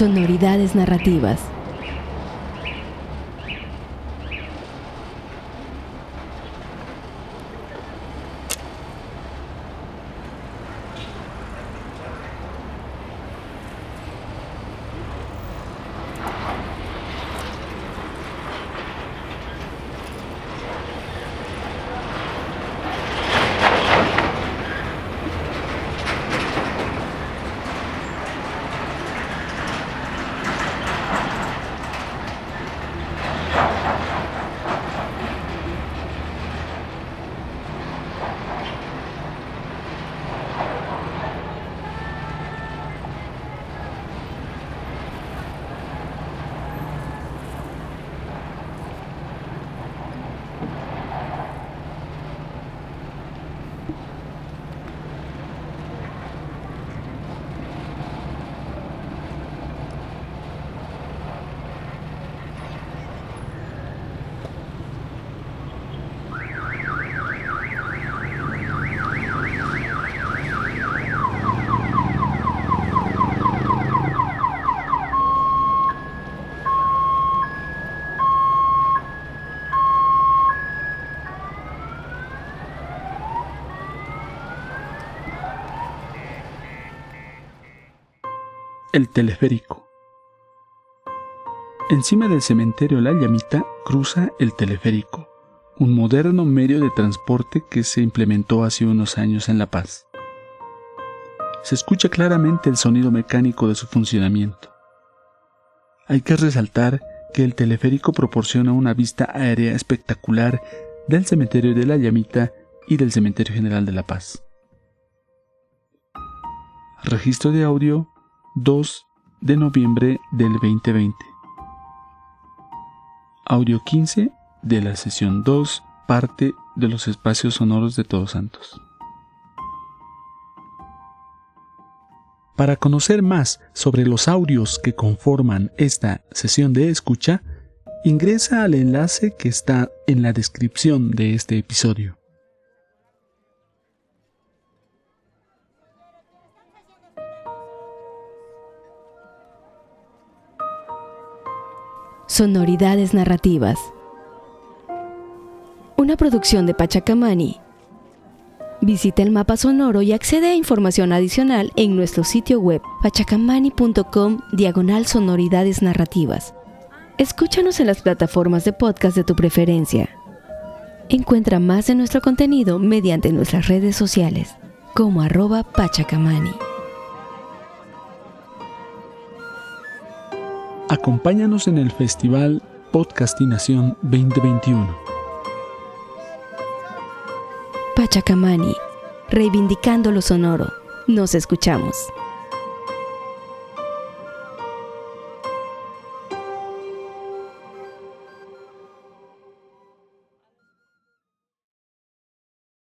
Sonoridades narrativas. El teleférico. Encima del cementerio La Llamita cruza el teleférico, un moderno medio de transporte que se implementó hace unos años en La Paz. Se escucha claramente el sonido mecánico de su funcionamiento. Hay que resaltar que el teleférico proporciona una vista aérea espectacular del cementerio de La Llamita y del Cementerio General de La Paz. Registro de audio 2 de noviembre del 2020. Audio 15 de la sesión 2, parte de los espacios sonoros de Todos Santos. Para conocer más sobre los audios que conforman esta sesión de escucha, ingresa al enlace que está en la descripción de este episodio. Sonoridades narrativas. Una producción de Pachacamani. Visita el mapa sonoro y accede a información adicional en nuestro sitio web pachacamani.com diagonal sonoridades narrativas. Escúchanos en las plataformas de podcast de tu preferencia. Encuentra más de nuestro contenido mediante nuestras redes sociales como arroba pachacamani. Acompáñanos en el Festival Podcastinación 2021. Pachacamani, reivindicando lo sonoro. Nos escuchamos.